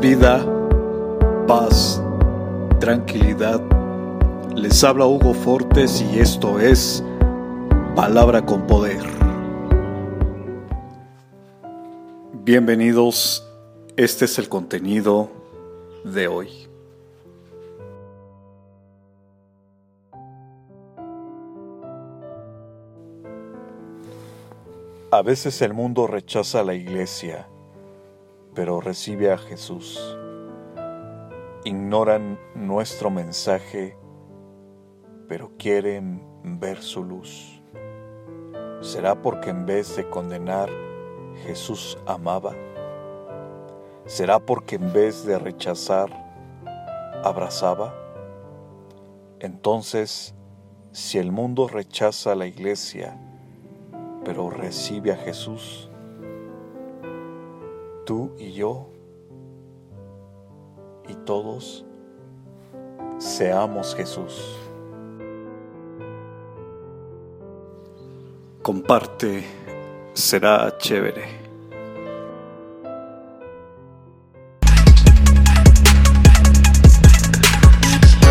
vida, paz, tranquilidad. Les habla Hugo Fortes y esto es Palabra con Poder. Bienvenidos, este es el contenido de hoy. A veces el mundo rechaza a la iglesia, pero recibe a Jesús. Ignoran nuestro mensaje, pero quieren ver su luz. ¿Será porque en vez de condenar, Jesús amaba? ¿Será porque en vez de rechazar, abrazaba? Entonces, si el mundo rechaza a la iglesia, pero recibe a Jesús. Tú y yo y todos seamos Jesús. Comparte, será chévere.